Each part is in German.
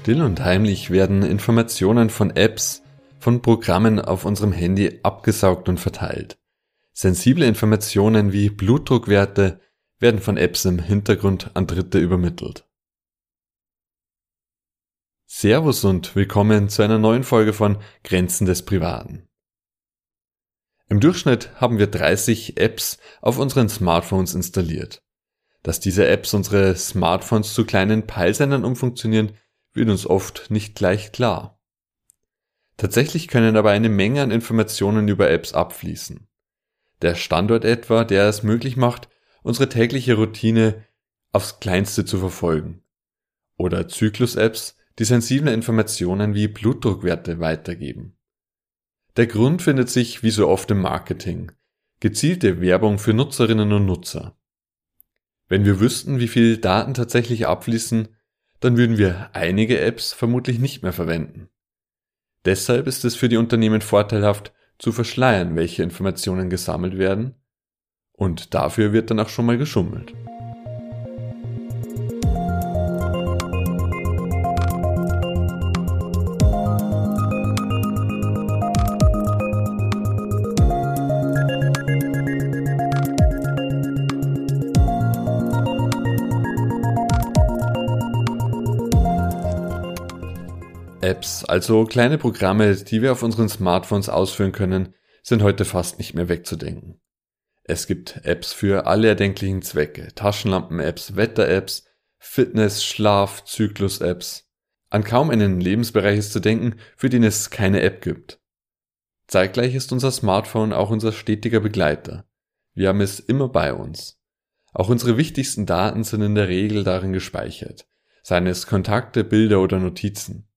Still und heimlich werden Informationen von Apps, von Programmen auf unserem Handy abgesaugt und verteilt. Sensible Informationen wie Blutdruckwerte werden von Apps im Hintergrund an Dritte übermittelt. Servus und willkommen zu einer neuen Folge von Grenzen des Privaten. Im Durchschnitt haben wir 30 Apps auf unseren Smartphones installiert. Dass diese Apps unsere Smartphones zu kleinen Peilsendern umfunktionieren, wird uns oft nicht gleich klar. Tatsächlich können aber eine Menge an Informationen über Apps abfließen. Der Standort etwa, der es möglich macht, unsere tägliche Routine aufs Kleinste zu verfolgen. Oder Zyklus-Apps, die sensible Informationen wie Blutdruckwerte weitergeben. Der Grund findet sich wie so oft im Marketing. Gezielte Werbung für Nutzerinnen und Nutzer. Wenn wir wüssten, wie viel Daten tatsächlich abfließen, dann würden wir einige Apps vermutlich nicht mehr verwenden. Deshalb ist es für die Unternehmen vorteilhaft, zu verschleiern, welche Informationen gesammelt werden, und dafür wird dann auch schon mal geschummelt. Apps, also kleine Programme, die wir auf unseren Smartphones ausführen können, sind heute fast nicht mehr wegzudenken. Es gibt Apps für alle erdenklichen Zwecke, Taschenlampen-Apps, Wetter-Apps, Fitness-, Schlaf-, Zyklus-Apps. An kaum einen Lebensbereich ist zu denken, für den es keine App gibt. Zeitgleich ist unser Smartphone auch unser stetiger Begleiter. Wir haben es immer bei uns. Auch unsere wichtigsten Daten sind in der Regel darin gespeichert, seien es Kontakte, Bilder oder Notizen.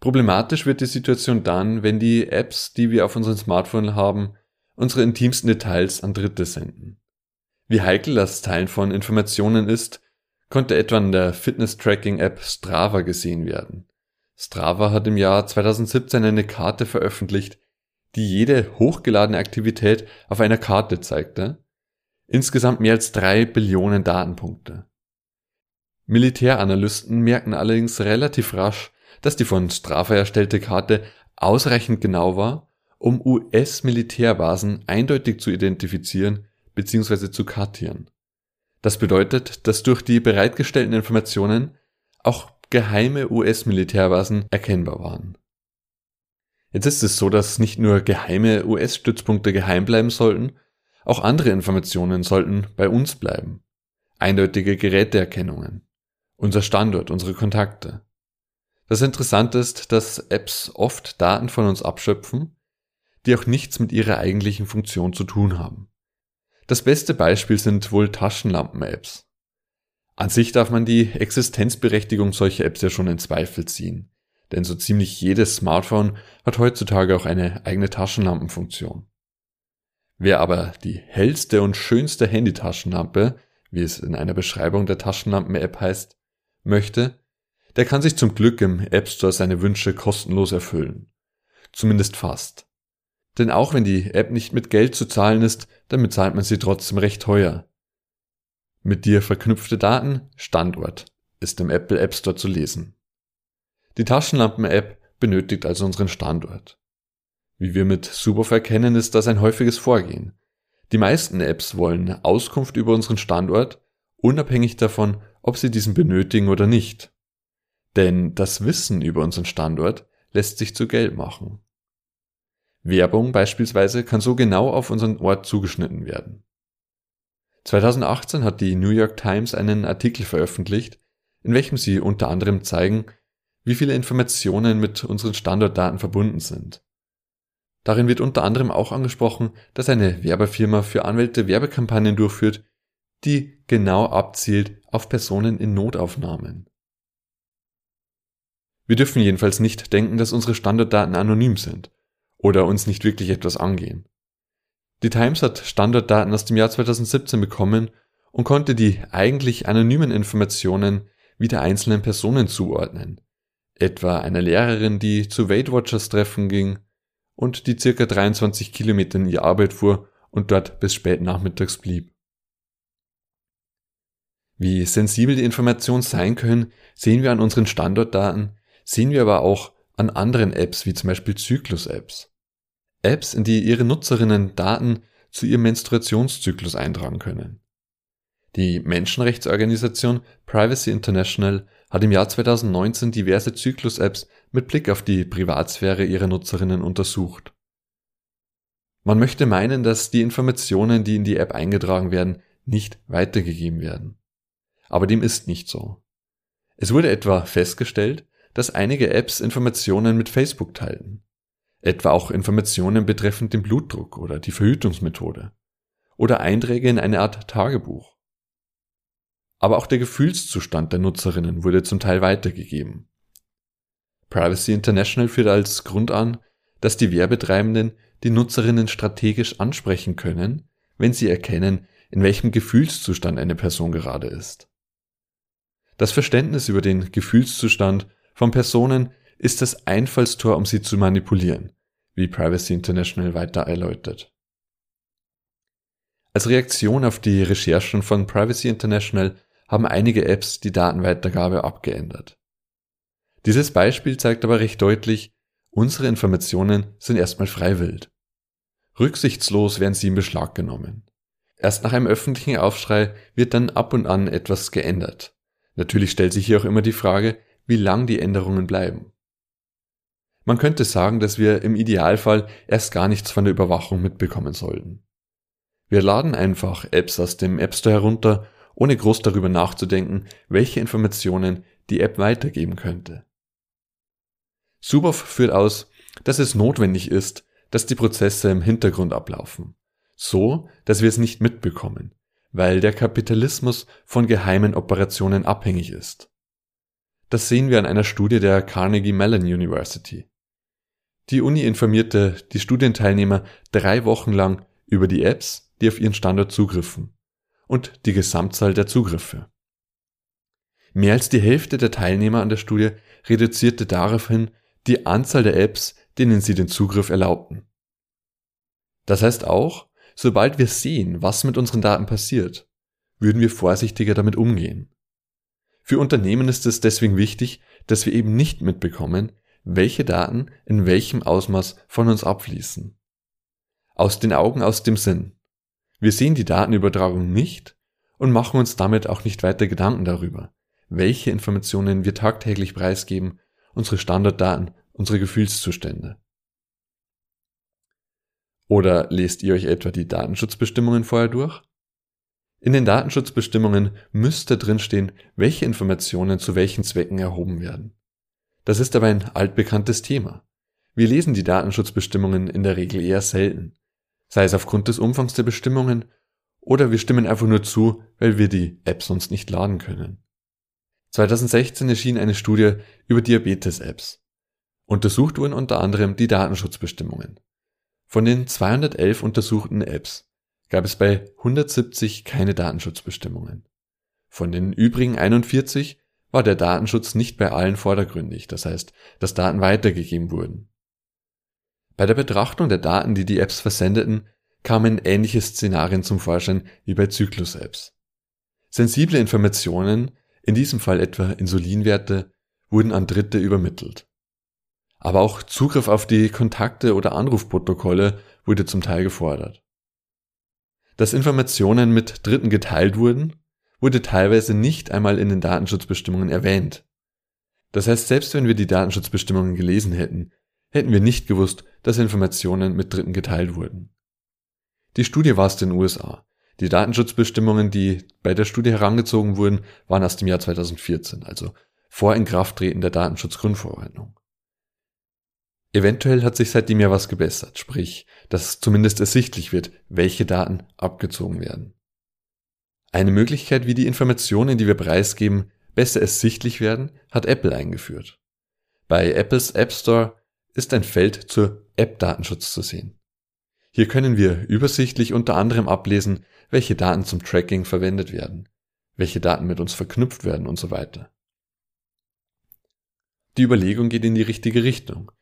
Problematisch wird die Situation dann, wenn die Apps, die wir auf unserem Smartphone haben, unsere intimsten Details an Dritte senden. Wie heikel das Teilen von Informationen ist, konnte etwa in der Fitness-Tracking-App Strava gesehen werden. Strava hat im Jahr 2017 eine Karte veröffentlicht, die jede hochgeladene Aktivität auf einer Karte zeigte. Insgesamt mehr als drei Billionen Datenpunkte. Militäranalysten merken allerdings relativ rasch, dass die von Strava erstellte Karte ausreichend genau war, um US-Militärbasen eindeutig zu identifizieren bzw. zu kartieren. Das bedeutet, dass durch die bereitgestellten Informationen auch geheime US-Militärbasen erkennbar waren. Jetzt ist es so, dass nicht nur geheime US-Stützpunkte geheim bleiben sollten, auch andere Informationen sollten bei uns bleiben. Eindeutige Geräteerkennungen, unser Standort, unsere Kontakte. Das Interessante ist, dass Apps oft Daten von uns abschöpfen, die auch nichts mit ihrer eigentlichen Funktion zu tun haben. Das beste Beispiel sind wohl Taschenlampen-Apps. An sich darf man die Existenzberechtigung solcher Apps ja schon in Zweifel ziehen, denn so ziemlich jedes Smartphone hat heutzutage auch eine eigene Taschenlampenfunktion. Wer aber die hellste und schönste Handytaschenlampe, wie es in einer Beschreibung der Taschenlampen-App heißt, möchte, der kann sich zum Glück im App Store seine Wünsche kostenlos erfüllen. Zumindest fast. Denn auch wenn die App nicht mit Geld zu zahlen ist, dann bezahlt man sie trotzdem recht teuer. Mit dir verknüpfte Daten, Standort, ist im Apple App Store zu lesen. Die Taschenlampen-App benötigt also unseren Standort. Wie wir mit Suboff erkennen, ist das ein häufiges Vorgehen. Die meisten Apps wollen Auskunft über unseren Standort, unabhängig davon, ob sie diesen benötigen oder nicht. Denn das Wissen über unseren Standort lässt sich zu Geld machen. Werbung beispielsweise kann so genau auf unseren Ort zugeschnitten werden. 2018 hat die New York Times einen Artikel veröffentlicht, in welchem sie unter anderem zeigen, wie viele Informationen mit unseren Standortdaten verbunden sind. Darin wird unter anderem auch angesprochen, dass eine Werbefirma für Anwälte Werbekampagnen durchführt, die genau abzielt auf Personen in Notaufnahmen. Wir dürfen jedenfalls nicht denken, dass unsere Standortdaten anonym sind oder uns nicht wirklich etwas angehen. Die Times hat Standortdaten aus dem Jahr 2017 bekommen und konnte die eigentlich anonymen Informationen wieder einzelnen Personen zuordnen, etwa einer Lehrerin, die zu Weight Watchers Treffen ging und die circa 23 Kilometer in ihre Arbeit fuhr und dort bis spät nachmittags blieb. Wie sensibel die Informationen sein können, sehen wir an unseren Standortdaten, sehen wir aber auch an anderen Apps wie zum Beispiel Zyklus-Apps. Apps, in die ihre Nutzerinnen Daten zu ihrem Menstruationszyklus eintragen können. Die Menschenrechtsorganisation Privacy International hat im Jahr 2019 diverse Zyklus-Apps mit Blick auf die Privatsphäre ihrer Nutzerinnen untersucht. Man möchte meinen, dass die Informationen, die in die App eingetragen werden, nicht weitergegeben werden. Aber dem ist nicht so. Es wurde etwa festgestellt, dass einige Apps Informationen mit Facebook teilten. Etwa auch Informationen betreffend den Blutdruck oder die Verhütungsmethode. Oder Einträge in eine Art Tagebuch. Aber auch der Gefühlszustand der Nutzerinnen wurde zum Teil weitergegeben. Privacy International führt als Grund an, dass die Werbetreibenden die Nutzerinnen strategisch ansprechen können, wenn sie erkennen, in welchem Gefühlszustand eine Person gerade ist. Das Verständnis über den Gefühlszustand von Personen ist das Einfallstor, um sie zu manipulieren, wie Privacy International weiter erläutert. Als Reaktion auf die Recherchen von Privacy International haben einige Apps die Datenweitergabe abgeändert. Dieses Beispiel zeigt aber recht deutlich, unsere Informationen sind erstmal freiwillig. Rücksichtslos werden sie in Beschlag genommen. Erst nach einem öffentlichen Aufschrei wird dann ab und an etwas geändert. Natürlich stellt sich hier auch immer die Frage, wie lang die Änderungen bleiben. Man könnte sagen, dass wir im Idealfall erst gar nichts von der Überwachung mitbekommen sollten. Wir laden einfach Apps aus dem App Store herunter, ohne groß darüber nachzudenken, welche Informationen die App weitergeben könnte. Suboff führt aus, dass es notwendig ist, dass die Prozesse im Hintergrund ablaufen, so dass wir es nicht mitbekommen, weil der Kapitalismus von geheimen Operationen abhängig ist. Das sehen wir an einer Studie der Carnegie Mellon University. Die Uni informierte die Studienteilnehmer drei Wochen lang über die Apps, die auf ihren Standort zugriffen und die Gesamtzahl der Zugriffe. Mehr als die Hälfte der Teilnehmer an der Studie reduzierte daraufhin die Anzahl der Apps, denen sie den Zugriff erlaubten. Das heißt auch, sobald wir sehen, was mit unseren Daten passiert, würden wir vorsichtiger damit umgehen. Für Unternehmen ist es deswegen wichtig, dass wir eben nicht mitbekommen, welche Daten in welchem Ausmaß von uns abfließen. Aus den Augen, aus dem Sinn. Wir sehen die Datenübertragung nicht und machen uns damit auch nicht weiter Gedanken darüber, welche Informationen wir tagtäglich preisgeben, unsere Standarddaten, unsere Gefühlszustände. Oder lest ihr euch etwa die Datenschutzbestimmungen vorher durch? In den Datenschutzbestimmungen müsste drinstehen, welche Informationen zu welchen Zwecken erhoben werden. Das ist aber ein altbekanntes Thema. Wir lesen die Datenschutzbestimmungen in der Regel eher selten, sei es aufgrund des Umfangs der Bestimmungen oder wir stimmen einfach nur zu, weil wir die App sonst nicht laden können. 2016 erschien eine Studie über Diabetes-Apps. Untersucht wurden unter anderem die Datenschutzbestimmungen. Von den 211 untersuchten Apps gab es bei 170 keine Datenschutzbestimmungen. Von den übrigen 41 war der Datenschutz nicht bei allen vordergründig, das heißt, dass Daten weitergegeben wurden. Bei der Betrachtung der Daten, die die Apps versendeten, kamen ähnliche Szenarien zum Vorschein wie bei Zyklus-Apps. Sensible Informationen, in diesem Fall etwa Insulinwerte, wurden an Dritte übermittelt. Aber auch Zugriff auf die Kontakte oder Anrufprotokolle wurde zum Teil gefordert. Dass Informationen mit Dritten geteilt wurden, wurde teilweise nicht einmal in den Datenschutzbestimmungen erwähnt. Das heißt, selbst wenn wir die Datenschutzbestimmungen gelesen hätten, hätten wir nicht gewusst, dass Informationen mit Dritten geteilt wurden. Die Studie war aus den USA. Die Datenschutzbestimmungen, die bei der Studie herangezogen wurden, waren aus dem Jahr 2014, also vor Inkrafttreten der Datenschutzgrundverordnung. Eventuell hat sich seitdem ja was gebessert, sprich, dass zumindest ersichtlich wird, welche Daten abgezogen werden. Eine Möglichkeit, wie die Informationen, die wir preisgeben, besser ersichtlich werden, hat Apple eingeführt. Bei Apples App Store ist ein Feld zur App-Datenschutz zu sehen. Hier können wir übersichtlich unter anderem ablesen, welche Daten zum Tracking verwendet werden, welche Daten mit uns verknüpft werden und so weiter. Die Überlegung geht in die richtige Richtung.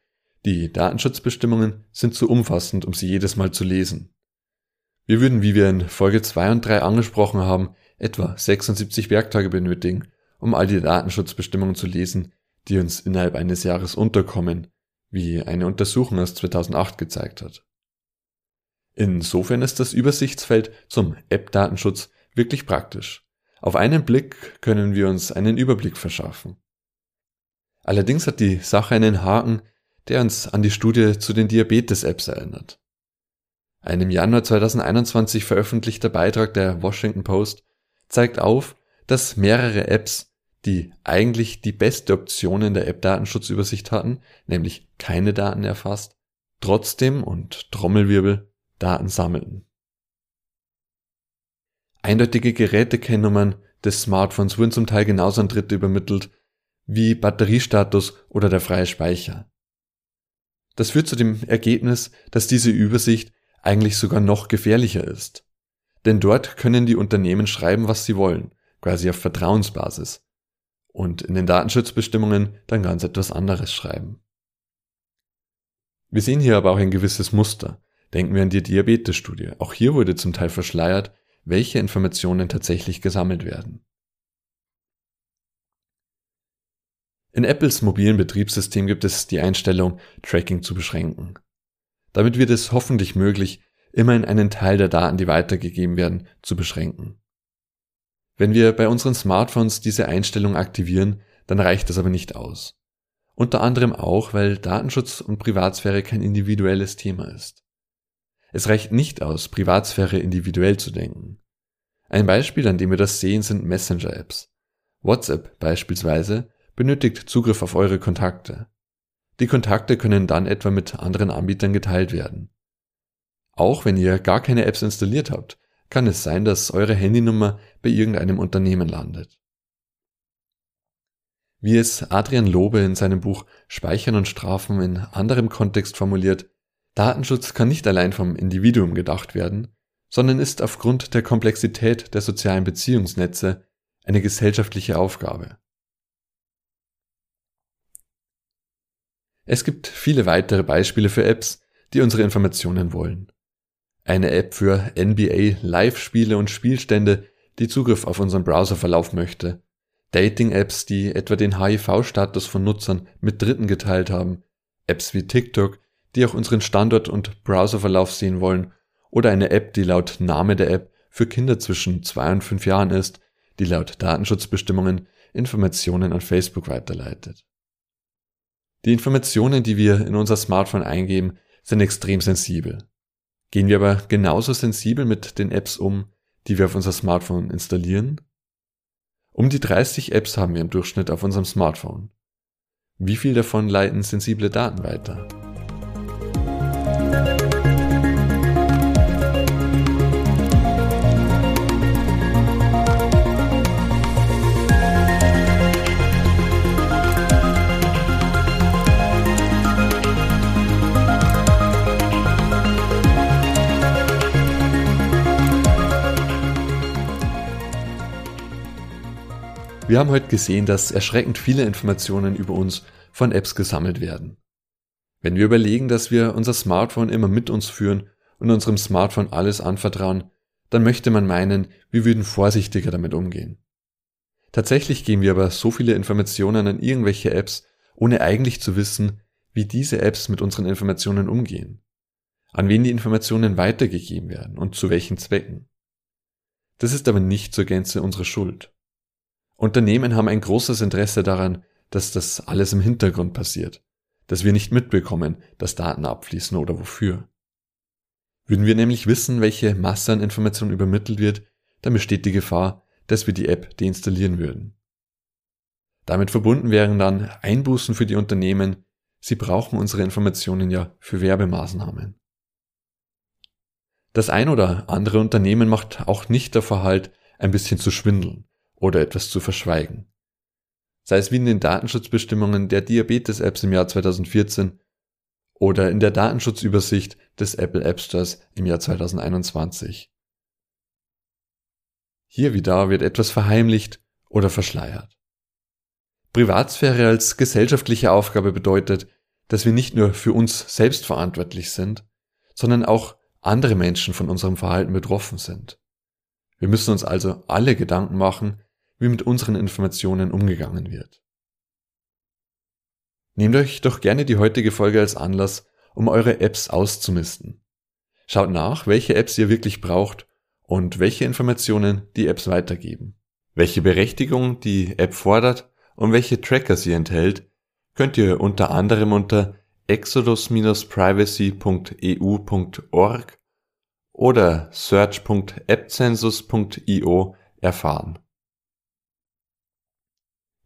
Die Datenschutzbestimmungen sind zu umfassend, um sie jedes Mal zu lesen. Wir würden, wie wir in Folge 2 und 3 angesprochen haben, etwa 76 Werktage benötigen, um all die Datenschutzbestimmungen zu lesen, die uns innerhalb eines Jahres unterkommen, wie eine Untersuchung aus 2008 gezeigt hat. Insofern ist das Übersichtsfeld zum App-Datenschutz wirklich praktisch. Auf einen Blick können wir uns einen Überblick verschaffen. Allerdings hat die Sache einen Haken, der uns an die Studie zu den Diabetes-Apps erinnert. Ein im Januar 2021 veröffentlichter Beitrag der Washington Post zeigt auf, dass mehrere Apps, die eigentlich die beste Option in der App-Datenschutzübersicht hatten, nämlich keine Daten erfasst, trotzdem und Trommelwirbel Daten sammelten. Eindeutige Gerätekennnnummern des Smartphones wurden zum Teil genauso an Dritte übermittelt wie Batteriestatus oder der freie Speicher. Das führt zu dem Ergebnis, dass diese Übersicht eigentlich sogar noch gefährlicher ist. Denn dort können die Unternehmen schreiben, was sie wollen, quasi auf Vertrauensbasis. Und in den Datenschutzbestimmungen dann ganz etwas anderes schreiben. Wir sehen hier aber auch ein gewisses Muster. Denken wir an die Diabetes-Studie. Auch hier wurde zum Teil verschleiert, welche Informationen tatsächlich gesammelt werden. In Apples mobilen Betriebssystem gibt es die Einstellung, Tracking zu beschränken. Damit wird es hoffentlich möglich, immerhin einen Teil der Daten, die weitergegeben werden, zu beschränken. Wenn wir bei unseren Smartphones diese Einstellung aktivieren, dann reicht das aber nicht aus. Unter anderem auch, weil Datenschutz und Privatsphäre kein individuelles Thema ist. Es reicht nicht aus, Privatsphäre individuell zu denken. Ein Beispiel, an dem wir das sehen, sind Messenger-Apps. WhatsApp beispielsweise benötigt Zugriff auf eure Kontakte. Die Kontakte können dann etwa mit anderen Anbietern geteilt werden. Auch wenn ihr gar keine Apps installiert habt, kann es sein, dass eure Handynummer bei irgendeinem Unternehmen landet. Wie es Adrian Lobe in seinem Buch Speichern und Strafen in anderem Kontext formuliert, Datenschutz kann nicht allein vom Individuum gedacht werden, sondern ist aufgrund der Komplexität der sozialen Beziehungsnetze eine gesellschaftliche Aufgabe. Es gibt viele weitere Beispiele für Apps, die unsere Informationen wollen. Eine App für NBA Live-Spiele und Spielstände, die Zugriff auf unseren Browserverlauf möchte. Dating-Apps, die etwa den HIV-Status von Nutzern mit Dritten geteilt haben. Apps wie TikTok, die auch unseren Standort und Browserverlauf sehen wollen. Oder eine App, die laut Name der App für Kinder zwischen zwei und fünf Jahren ist, die laut Datenschutzbestimmungen Informationen an Facebook weiterleitet. Die Informationen, die wir in unser Smartphone eingeben, sind extrem sensibel. Gehen wir aber genauso sensibel mit den Apps um, die wir auf unser Smartphone installieren? Um die 30 Apps haben wir im Durchschnitt auf unserem Smartphone. Wie viel davon leiten sensible Daten weiter? Wir haben heute gesehen, dass erschreckend viele Informationen über uns von Apps gesammelt werden. Wenn wir überlegen, dass wir unser Smartphone immer mit uns führen und unserem Smartphone alles anvertrauen, dann möchte man meinen, wir würden vorsichtiger damit umgehen. Tatsächlich geben wir aber so viele Informationen an irgendwelche Apps, ohne eigentlich zu wissen, wie diese Apps mit unseren Informationen umgehen, an wen die Informationen weitergegeben werden und zu welchen Zwecken. Das ist aber nicht zur Gänze unsere Schuld. Unternehmen haben ein großes Interesse daran, dass das alles im Hintergrund passiert, dass wir nicht mitbekommen, dass Daten abfließen oder wofür. Würden wir nämlich wissen, welche Masse an Informationen übermittelt wird, dann besteht die Gefahr, dass wir die App deinstallieren würden. Damit verbunden wären dann Einbußen für die Unternehmen, sie brauchen unsere Informationen ja für Werbemaßnahmen. Das ein oder andere Unternehmen macht auch nicht davor halt, ein bisschen zu schwindeln oder etwas zu verschweigen. Sei es wie in den Datenschutzbestimmungen der Diabetes-Apps im Jahr 2014 oder in der Datenschutzübersicht des Apple App Stores im Jahr 2021. Hier wie da wird etwas verheimlicht oder verschleiert. Privatsphäre als gesellschaftliche Aufgabe bedeutet, dass wir nicht nur für uns selbst verantwortlich sind, sondern auch andere Menschen von unserem Verhalten betroffen sind. Wir müssen uns also alle Gedanken machen, wie mit unseren Informationen umgegangen wird. Nehmt euch doch gerne die heutige Folge als Anlass, um eure Apps auszumisten. Schaut nach, welche Apps ihr wirklich braucht und welche Informationen die Apps weitergeben. Welche Berechtigung die App fordert und welche Tracker sie enthält, könnt ihr unter anderem unter exodus-privacy.eu.org oder search.appcensus.io erfahren.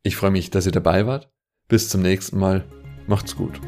Ich freue mich, dass ihr dabei wart. Bis zum nächsten Mal. Macht's gut.